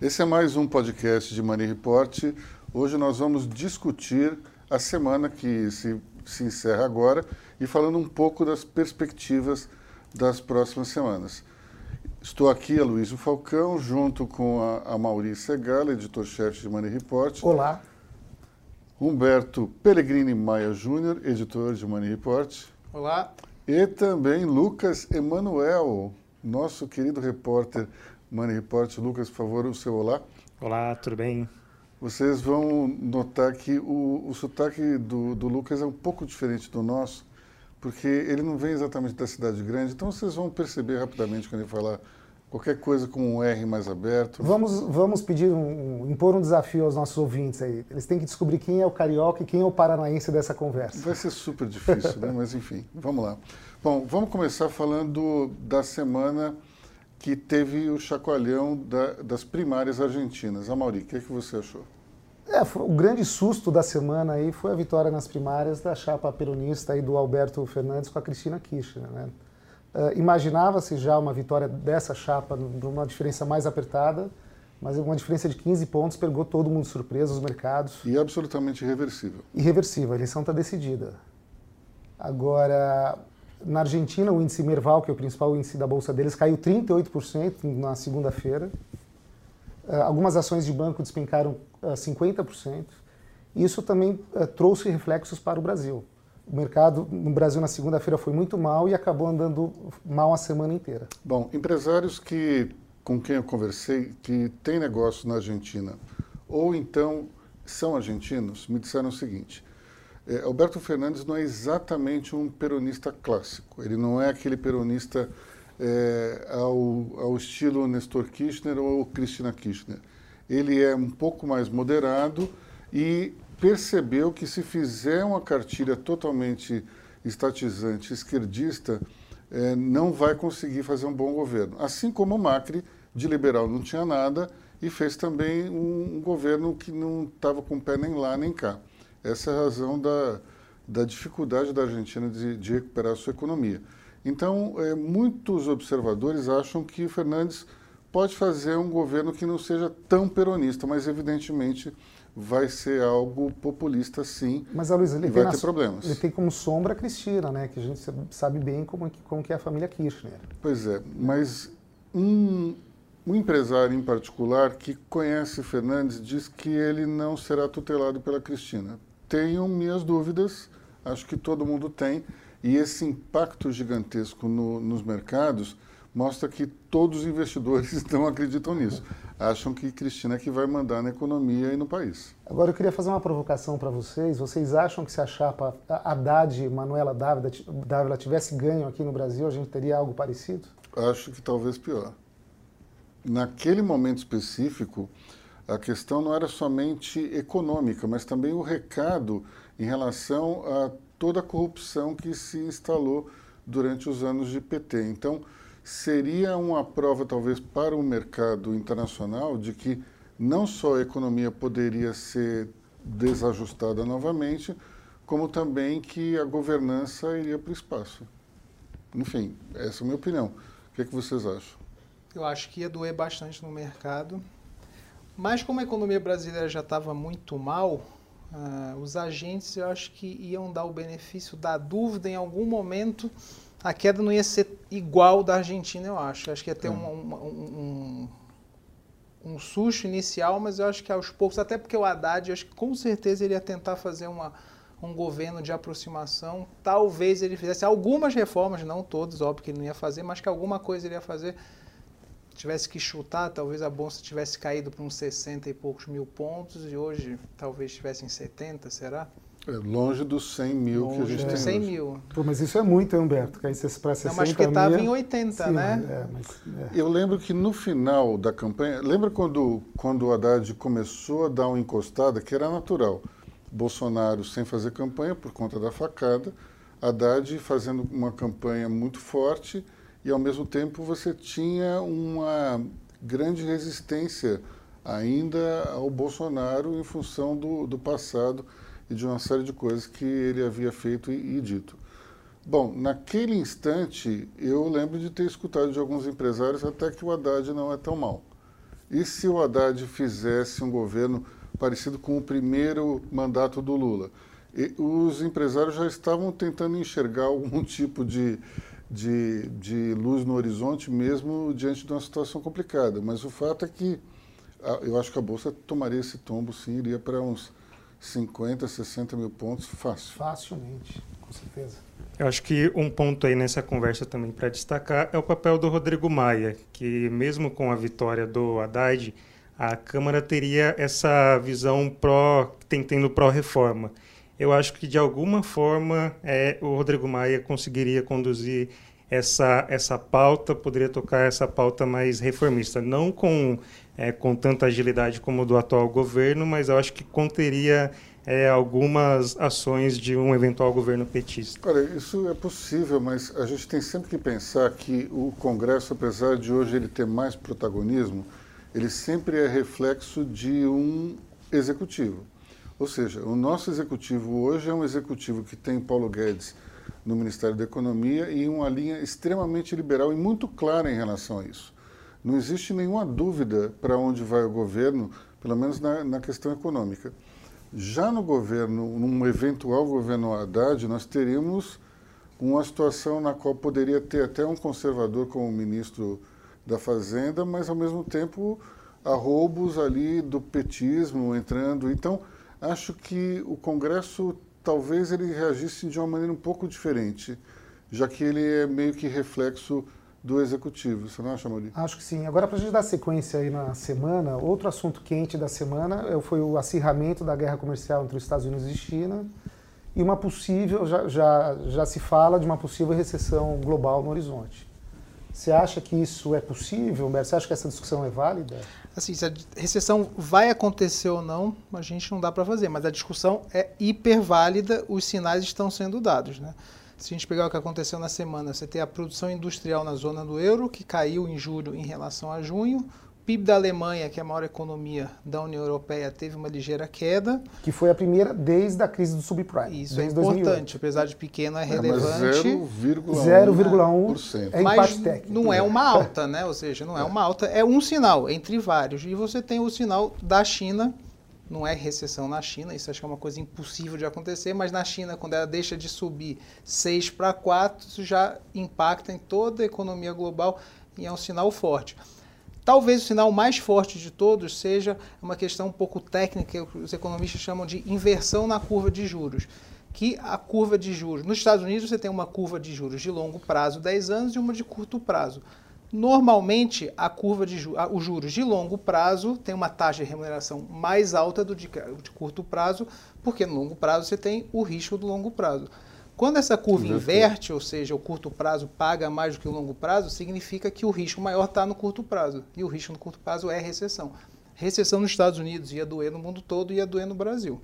Esse é mais um podcast de Money Report. Hoje nós vamos discutir a semana que se, se encerra agora e falando um pouco das perspectivas das próximas semanas. Estou aqui, Aloysio Falcão, junto com a, a Maurícia Gala, editor-chefe de Money Report. Olá. Humberto Pellegrini Maia Júnior, editor de Money Report. Olá. E também Lucas Emanuel, nosso querido repórter Money Report. Lucas, por favor, o seu olá. Olá, tudo bem? Vocês vão notar que o, o sotaque do, do Lucas é um pouco diferente do nosso, porque ele não vem exatamente da cidade grande, então vocês vão perceber rapidamente quando ele falar qualquer coisa com um R mais aberto. Vamos, vamos pedir, um, impor um desafio aos nossos ouvintes aí. Eles têm que descobrir quem é o carioca e quem é o paranaense dessa conversa. Vai ser super difícil, né? Mas enfim, vamos lá. Bom, vamos começar falando da semana que teve o chacoalhão da, das primárias argentinas. Amaury, o que, é que você achou? É, foi, o grande susto da semana aí foi a vitória nas primárias da chapa peronista aí do Alberto Fernandes com a Cristina Kirchner. Né? Uh, Imaginava-se já uma vitória dessa chapa numa diferença mais apertada, mas uma diferença de 15 pontos pegou todo mundo surpreso, os mercados. E absolutamente irreversível. Irreversível, a eleição está decidida. Agora, na Argentina, o índice Merval, que é o principal índice da bolsa deles, caiu 38% na segunda-feira. Uh, algumas ações de banco despencaram uh, 50%. Isso também uh, trouxe reflexos para o Brasil. O mercado no Brasil na segunda-feira foi muito mal e acabou andando mal a semana inteira. Bom, empresários que com quem eu conversei que têm negócio na Argentina ou então são argentinos me disseram o seguinte: é, Alberto Fernandes não é exatamente um peronista clássico. Ele não é aquele peronista é, ao, ao estilo Nestor Kirchner ou Cristina Kirchner. Ele é um pouco mais moderado e percebeu que se fizer uma cartilha totalmente estatizante, esquerdista, é, não vai conseguir fazer um bom governo. Assim como o Macri, de liberal, não tinha nada e fez também um, um governo que não estava com o pé nem lá nem cá. Essa é a razão da, da dificuldade da Argentina de, de recuperar a sua economia. Então, é, muitos observadores acham que Fernandes pode fazer um governo que não seja tão peronista, mas evidentemente vai ser algo populista sim. Mas a Luiz, ele vai ter problemas. Ele tem como sombra a Cristina, né? Que a gente sabe bem como, como que é a família Kirchner. Pois é, mas um, um empresário em particular que conhece Fernandes diz que ele não será tutelado pela Cristina tenho minhas dúvidas, acho que todo mundo tem, e esse impacto gigantesco no, nos mercados mostra que todos os investidores não acreditam nisso. Acham que Cristina é que vai mandar na economia e no país. Agora eu queria fazer uma provocação para vocês. Vocês acham que se a chapa Haddad, Manuela Dávila, Dávila tivesse ganho aqui no Brasil, a gente teria algo parecido? Acho que talvez pior. Naquele momento específico, a questão não era somente econômica, mas também o recado em relação a toda a corrupção que se instalou durante os anos de PT. Então, seria uma prova, talvez, para o mercado internacional de que não só a economia poderia ser desajustada novamente, como também que a governança iria para o espaço. Enfim, essa é a minha opinião. O que, é que vocês acham? Eu acho que ia doer bastante no mercado mas como a economia brasileira já estava muito mal, uh, os agentes eu acho que iam dar o benefício da dúvida em algum momento. A queda não ia ser igual da Argentina, eu acho. Acho que ia ter é. um, um, um, um susto inicial, mas eu acho que aos poucos, até porque o Haddad, eu acho que com certeza ele ia tentar fazer uma, um governo de aproximação. Talvez ele fizesse algumas reformas, não todas, óbvio que ele não ia fazer, mas que alguma coisa ele ia fazer tivesse que chutar, talvez a bolsa tivesse caído para uns 60 e poucos mil pontos e hoje talvez estivesse em 70, será? É longe dos 100 mil longe, que a gente é. tem 100 hoje. mil. Pô, mas isso é muito, Humberto, cair para 60 Não, mas que estava em 80, Sim, né? É, mas, é. Eu lembro que no final da campanha, lembra quando, quando o Haddad começou a dar uma encostada, que era natural, Bolsonaro sem fazer campanha por conta da facada, Haddad fazendo uma campanha muito forte, e ao mesmo tempo você tinha uma grande resistência ainda ao Bolsonaro em função do, do passado e de uma série de coisas que ele havia feito e, e dito. Bom, naquele instante eu lembro de ter escutado de alguns empresários até que o Haddad não é tão mal. E se o Haddad fizesse um governo parecido com o primeiro mandato do Lula? E os empresários já estavam tentando enxergar algum tipo de, de, de luz no horizonte, mesmo diante de uma situação complicada. Mas o fato é que eu acho que a Bolsa tomaria esse tombo, sim, iria para uns 50, 60 mil pontos fácil. Facilmente, com certeza. Eu acho que um ponto aí nessa conversa também para destacar é o papel do Rodrigo Maia, que mesmo com a vitória do Haddad, a Câmara teria essa visão pró, tentando pró-reforma. Eu acho que de alguma forma é, o Rodrigo Maia conseguiria conduzir essa, essa pauta, poderia tocar essa pauta mais reformista, não com, é, com tanta agilidade como do atual governo, mas eu acho que conteria é, algumas ações de um eventual governo petista. Olha, isso é possível, mas a gente tem sempre que pensar que o Congresso, apesar de hoje ele ter mais protagonismo, ele sempre é reflexo de um executivo. Ou seja, o nosso executivo hoje é um executivo que tem Paulo Guedes no Ministério da Economia e uma linha extremamente liberal e muito clara em relação a isso. Não existe nenhuma dúvida para onde vai o governo, pelo menos na, na questão econômica. Já no governo, num eventual governo Haddad, nós teríamos uma situação na qual poderia ter até um conservador como ministro da Fazenda, mas ao mesmo tempo há roubos ali do petismo entrando. Então, acho que o Congresso talvez ele reagisse de uma maneira um pouco diferente, já que ele é meio que reflexo do executivo. Você não acha, Mauri? Acho que sim. Agora, para a gente dar sequência aí na semana, outro assunto quente da semana é, foi o acirramento da guerra comercial entre os Estados Unidos e China e uma possível, já, já, já se fala de uma possível recessão global no horizonte. Você acha que isso é possível, Humberto? Você acha que essa discussão é válida? Assim, se a recessão vai acontecer ou não, a gente não dá para fazer, mas a discussão é hiper válida, os sinais estão sendo dados, né? Se a gente pegar o que aconteceu na semana, você tem a produção industrial na zona do euro, que caiu em julho em relação a junho. O PIB da Alemanha, que é a maior economia da União Europeia, teve uma ligeira queda. Que foi a primeira desde a crise do subprime. Isso é importante, 2008. apesar de pequeno, é, é relevante. 0,1% é mas técnico. não é uma alta, né? Ou seja, não é, é uma alta, é um sinal entre vários. E você tem o sinal da China, não é recessão na China, isso acho que é uma coisa impossível de acontecer, mas na China, quando ela deixa de subir 6 para 4, isso já impacta em toda a economia global e é um sinal forte. Talvez o sinal mais forte de todos seja uma questão um pouco técnica, que os economistas chamam de inversão na curva de juros. Que a curva de juros. Nos Estados Unidos você tem uma curva de juros de longo prazo, 10 anos, e uma de curto prazo. Normalmente, a curva de os juros de longo prazo tem uma taxa de remuneração mais alta do de, de curto prazo, porque no longo prazo você tem o risco do longo prazo. Quando essa curva inverte, ou seja, o curto prazo paga mais do que o longo prazo, significa que o risco maior está no curto prazo. E o risco no curto prazo é recessão. Recessão nos Estados Unidos ia doer no mundo todo e ia doer no Brasil.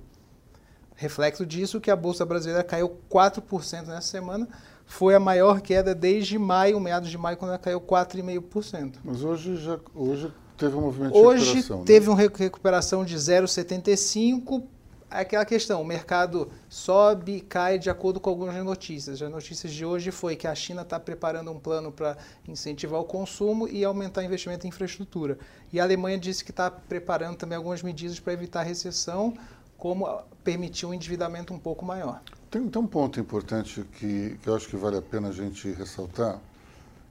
Reflexo disso que a Bolsa Brasileira caiu 4% nessa semana, foi a maior queda desde maio, meados de maio, quando ela caiu 4,5%. Mas hoje já hoje teve um movimento de hoje recuperação. Hoje teve né? uma recuperação de 0,75%. É aquela questão, o mercado sobe e cai de acordo com algumas notícias. As notícias de hoje foi que a China está preparando um plano para incentivar o consumo e aumentar o investimento em infraestrutura. E a Alemanha disse que está preparando também algumas medidas para evitar a recessão, como permitir um endividamento um pouco maior. Tem, tem um ponto importante que, que eu acho que vale a pena a gente ressaltar,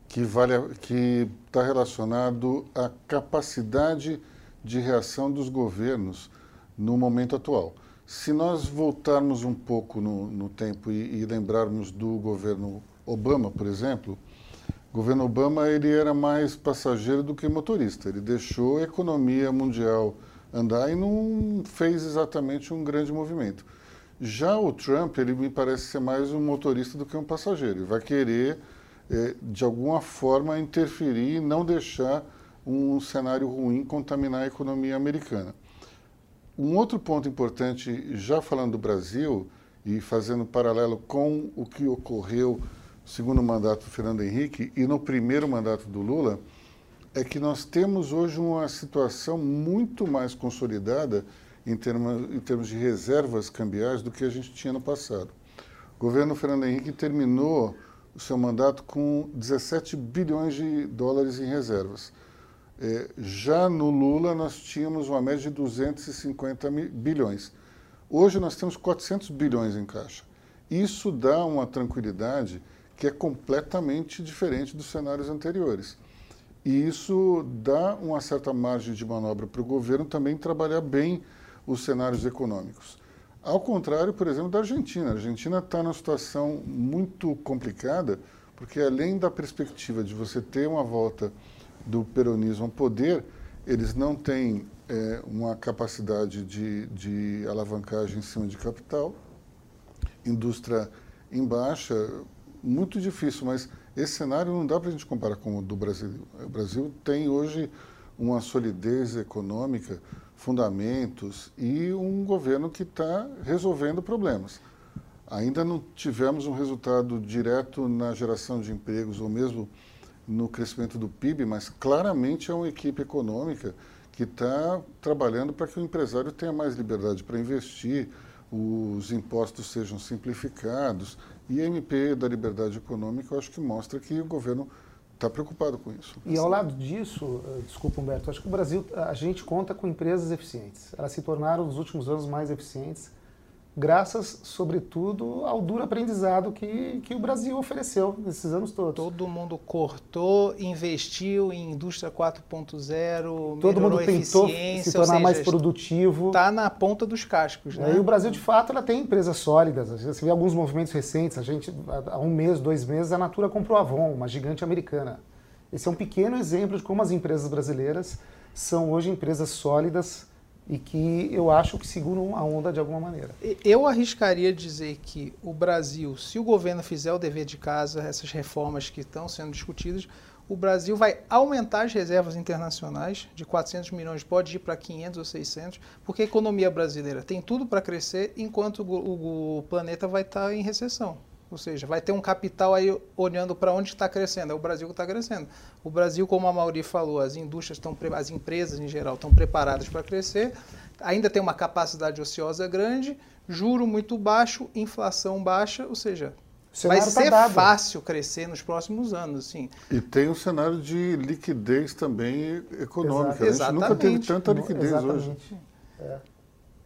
que vale que está relacionado à capacidade de reação dos governos no momento atual. Se nós voltarmos um pouco no, no tempo e, e, lembrarmos do governo Obama, por exemplo, o governo Obama ele era mais passageiro do que motorista. Ele deixou a economia mundial andar e não fez exatamente um grande movimento. Já o Trump, ele me parece ser mais um motorista do que um passageiro. Ele vai querer, é, de alguma forma, interferir e não deixar um cenário ruim contaminar a economia americana. Um outro ponto importante, já falando do Brasil e fazendo paralelo com o que ocorreu no segundo mandato do Fernando Henrique e no primeiro mandato do Lula, é que nós temos hoje uma situação muito mais consolidada em termos, em termos de reservas cambiais do que a gente tinha no passado. O governo Fernando Henrique terminou o seu mandato com 17 bilhões de dólares em reservas. É, já no Lula nós tínhamos uma média de 250 bilhões. Hoje nós temos 400 bilhões em caixa. Isso dá uma tranquilidade que é completamente diferente dos cenários anteriores. E isso dá uma certa margem de manobra para o governo também trabalhar bem os cenários econômicos. Ao contrário, por exemplo, da Argentina. A Argentina está numa situação muito complicada, porque além da perspectiva de você ter uma volta do peronismo ao poder, eles não têm é, uma capacidade de, de alavancagem em cima de capital, indústria em baixa, muito difícil, mas esse cenário não dá para a gente comparar com o do Brasil. O Brasil tem hoje uma solidez econômica, fundamentos e um governo que está resolvendo problemas. Ainda não tivemos um resultado direto na geração de empregos ou mesmo no crescimento do PIB, mas claramente é uma equipe econômica que está trabalhando para que o empresário tenha mais liberdade para investir, os impostos sejam simplificados. E a MP da liberdade econômica, eu acho que mostra que o governo está preocupado com isso. E ao lado disso, eh, desculpa Humberto, acho que o Brasil, a gente conta com empresas eficientes. Elas se tornaram nos últimos anos mais eficientes graças, sobretudo, ao duro aprendizado que, que o Brasil ofereceu nesses anos todos. Todo mundo cortou, investiu em indústria 4.0, todo mundo tentou se tornar seja, mais produtivo. Está na ponta dos cascos. Né? E o Brasil, de fato, ela tem empresas sólidas. Você vê alguns movimentos recentes. A gente, há um mês, dois meses, a Natura comprou a Avon, uma gigante americana. Esse é um pequeno exemplo de como as empresas brasileiras são hoje empresas sólidas e que eu acho que seguram a onda de alguma maneira. Eu arriscaria dizer que o Brasil, se o governo fizer o dever de casa, essas reformas que estão sendo discutidas, o Brasil vai aumentar as reservas internacionais de 400 milhões, pode ir para 500 ou 600, porque a economia brasileira tem tudo para crescer, enquanto o, o planeta vai estar tá em recessão. Ou seja, vai ter um capital aí olhando para onde está crescendo. É o Brasil que está crescendo. O Brasil, como a Mauri falou, as indústrias estão, as empresas em geral estão preparadas para crescer. Ainda tem uma capacidade ociosa grande, juro muito baixo, inflação baixa, ou seja, vai tá ser tá fácil crescer nos próximos anos, sim. E tem um cenário de liquidez também econômica. Exato. A gente nunca teve tanta liquidez Exatamente. hoje. É.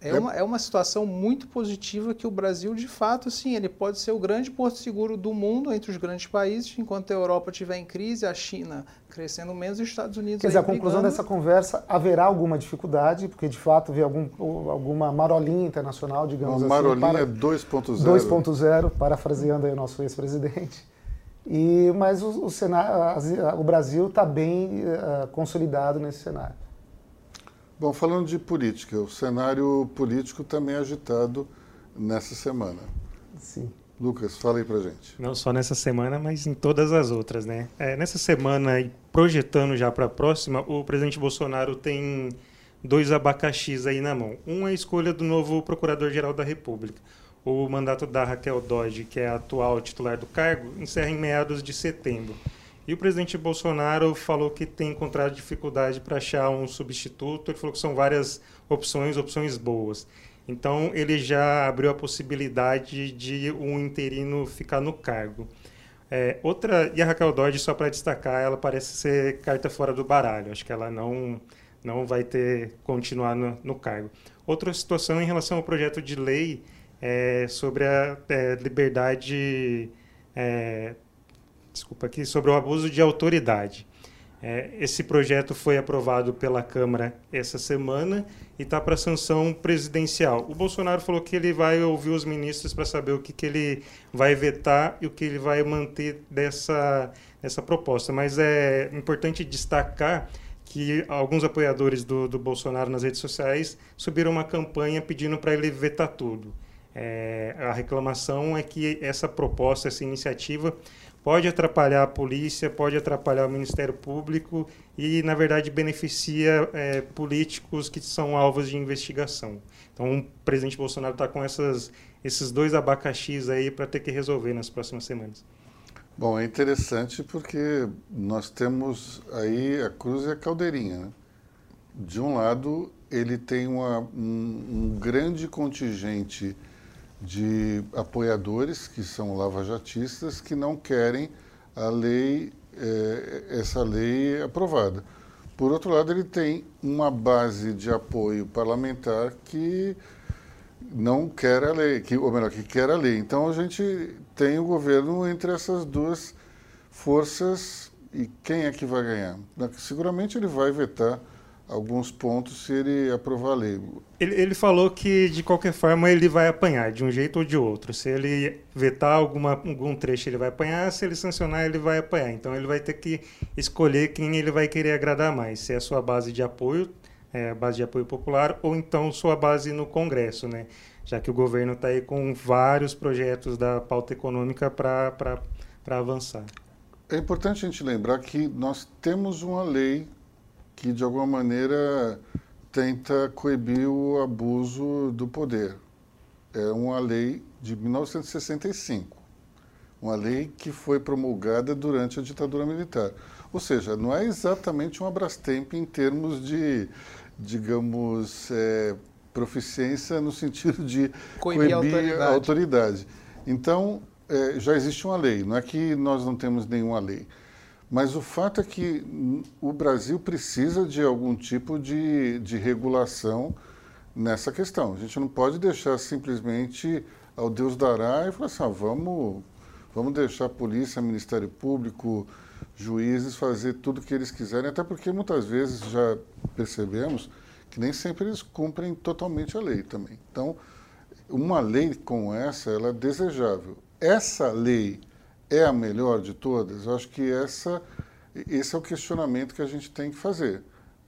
É uma, é uma situação muito positiva que o Brasil, de fato, sim, ele pode ser o grande porto seguro do mundo entre os grandes países, enquanto a Europa estiver em crise, a China crescendo menos e os Estados Unidos. Quer dizer, a conclusão dessa conversa, haverá alguma dificuldade, porque de fato vê algum, alguma marolinha internacional, digamos uma assim. Marolinha 2.0. 2.0, parafraseando aí o nosso ex-presidente. E, mas o, o, cenário, o Brasil está bem uh, consolidado nesse cenário. Bom, falando de política, o cenário político também é agitado nessa semana. Sim. Lucas, fala aí pra gente. Não só nessa semana, mas em todas as outras, né? É, nessa semana, e projetando já para a próxima, o presidente Bolsonaro tem dois abacaxis aí na mão. Um é a escolha do novo Procurador-Geral da República. O mandato da Raquel Dodge, que é a atual titular do cargo, encerra em meados de setembro. E o presidente Bolsonaro falou que tem encontrado dificuldade para achar um substituto. Ele falou que são várias opções, opções boas. Então, ele já abriu a possibilidade de um interino ficar no cargo. É, outra, e a Raquel Dodge, só para destacar, ela parece ser carta fora do baralho. Acho que ela não, não vai ter continuar no, no cargo. Outra situação em relação ao projeto de lei é, sobre a é, liberdade é, desculpa aqui, sobre o abuso de autoridade. É, esse projeto foi aprovado pela Câmara essa semana e está para sanção presidencial. O Bolsonaro falou que ele vai ouvir os ministros para saber o que, que ele vai vetar e o que ele vai manter dessa, dessa proposta. Mas é importante destacar que alguns apoiadores do, do Bolsonaro nas redes sociais subiram uma campanha pedindo para ele vetar tudo. É, a reclamação é que essa proposta, essa iniciativa, pode atrapalhar a polícia, pode atrapalhar o Ministério Público e, na verdade, beneficia é, políticos que são alvos de investigação. Então, o presidente Bolsonaro está com essas, esses dois abacaxis aí para ter que resolver nas próximas semanas. Bom, é interessante porque nós temos aí a cruz e a caldeirinha. Né? De um lado, ele tem uma, um, um grande contingente de apoiadores que são lavajatistas que não querem a lei, eh, essa lei aprovada. por outro lado, ele tem uma base de apoio parlamentar que não quer a lei, que, ou melhor, que quer a lei. Então a gente tem o governo entre essas duas forças e quem é que vai ganhar? Seguramente ele vai vetar alguns pontos se ele aprovar a lei. Ele, ele, falou que, de qualquer forma, ele vai apanhar, de um jeito ou de outro. Se ele vetar alguma, algum trecho, ele vai apanhar. Se ele sancionar, ele vai apanhar. Então, ele vai ter que escolher quem ele vai querer agradar mais. Se é a sua base de apoio, é, base de apoio popular, ou então sua base no Congresso, né? Já que o governo está aí com vários projetos da pauta econômica para avançar. É importante a gente lembrar que nós temos uma lei que de alguma maneira tenta coibir o abuso do poder. É uma lei de 1965, uma lei que foi promulgada durante a ditadura militar. Ou seja, não é exatamente um Abrastemp em termos de, digamos, é, proficiência no sentido de coibir, coibir a, autoridade. a autoridade. Então, é, já existe uma lei, não é que nós não temos nenhuma lei. Mas o fato é que o Brasil precisa de algum tipo de, de regulação nessa questão. A gente não pode deixar simplesmente ao Deus dará e falar assim, ah, vamos, vamos deixar a polícia, Ministério Público, juízes fazer tudo o que eles quiserem, até porque muitas vezes já percebemos que nem sempre eles cumprem totalmente a lei também. Então, uma lei como essa, ela é desejável. Essa lei é a melhor de todas? Eu acho que essa, esse é o questionamento que a gente tem que fazer.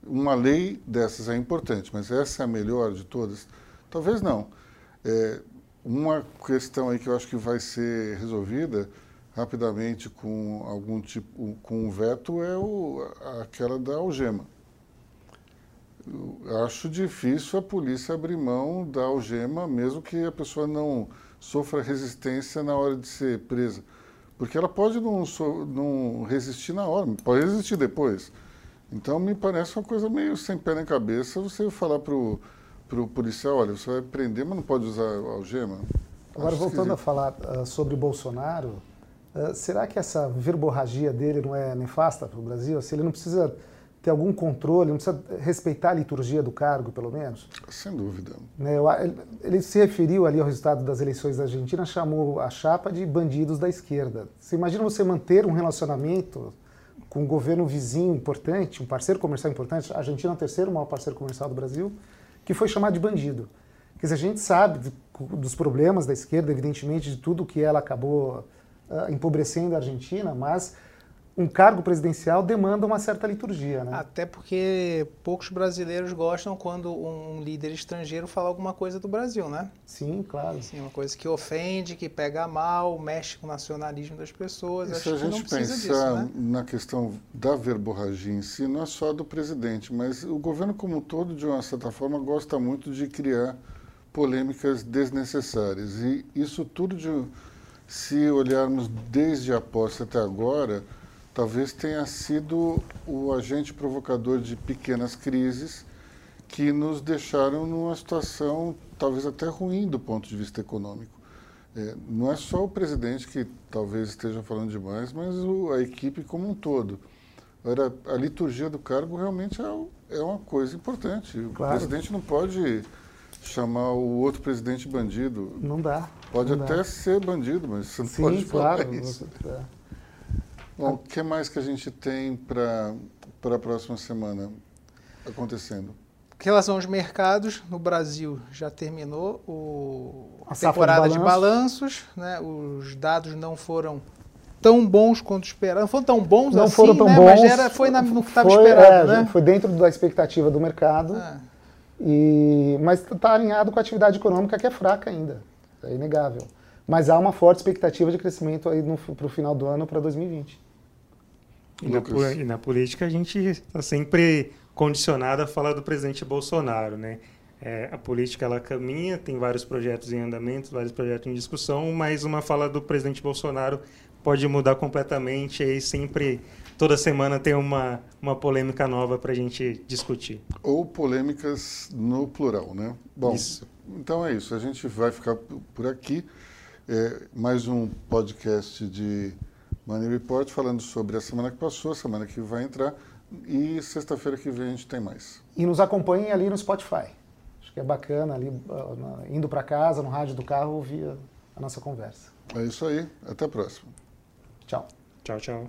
Uma lei dessas é importante, mas essa é a melhor de todas? Talvez não. É, uma questão aí que eu acho que vai ser resolvida rapidamente com algum tipo, com um veto é o, aquela da algema. Eu acho difícil a polícia abrir mão da algema, mesmo que a pessoa não sofra resistência na hora de ser presa. Porque ela pode não, não resistir na hora, pode resistir depois. Então, me parece uma coisa meio sem pé nem cabeça você falar para o policial, olha, você vai prender, mas não pode usar algema. Agora, voltando esquisito. a falar uh, sobre Bolsonaro, uh, será que essa verborragia dele não é nefasta para o Brasil? Se ele não precisa ter algum controle, não precisa respeitar a liturgia do cargo, pelo menos? Sem dúvida. Né, ele se referiu ali ao resultado das eleições da Argentina, chamou a chapa de bandidos da esquerda. Você imagina você manter um relacionamento com um governo vizinho importante, um parceiro comercial importante, a Argentina é o terceiro maior parceiro comercial do Brasil, que foi chamado de bandido. Quer dizer, a gente sabe dos problemas da esquerda, evidentemente, de tudo que ela acabou uh, empobrecendo a Argentina, mas um cargo presidencial demanda uma certa liturgia, né? Até porque poucos brasileiros gostam quando um líder estrangeiro fala alguma coisa do Brasil, né? Sim, claro. Sim, uma coisa que ofende, que pega mal, mexe com o nacionalismo das pessoas. E se a gente pensar disso, né? na questão da verborragia em si, não é só do presidente, mas o governo como um todo, de uma certa forma, gosta muito de criar polêmicas desnecessárias. E isso tudo, de, se olharmos desde a posse até agora talvez tenha sido o agente provocador de pequenas crises que nos deixaram numa situação talvez até ruim do ponto de vista econômico. É, não é só o presidente que talvez esteja falando demais, mas o, a equipe como um todo. Agora, a liturgia do cargo realmente é, é uma coisa importante. Claro. O presidente não pode chamar o outro presidente bandido. Não dá. Pode não até dá. ser bandido, mas você não Sim, pode falar claro, isso. É. Bom, o que mais que a gente tem para a próxima semana acontecendo? Em relação aos mercados, no Brasil já terminou o, a, a temporada de balanços, né? os dados não foram tão bons quanto esperavam. Não foram tão bons não assim, foram tão né? bons. mas era, foi na, no que estava esperado. É, né? Foi dentro da expectativa do mercado, é. e, mas está alinhado com a atividade econômica que é fraca ainda, é inegável. Mas há uma forte expectativa de crescimento aí para o final do ano para 2020. E na, e na, política a gente está sempre condicionado a falar do presidente Bolsonaro, né? É, a política ela caminha, tem vários projetos em andamento, vários projetos em discussão, mas uma fala do presidente Bolsonaro pode mudar completamente e sempre toda semana tem uma, uma polêmica nova para a gente discutir. Ou polêmicas no plural, né? Bom, isso. então é isso. A gente vai ficar por aqui. É, mais um podcast de Money Report falando sobre a semana que passou, a semana que vai entrar. E sexta-feira que vem a gente tem mais. E nos acompanhem ali no Spotify. Acho que é bacana ali, indo para casa, no rádio do carro, ouvir a nossa conversa. É isso aí. Até a próxima. Tchau. Tchau, tchau.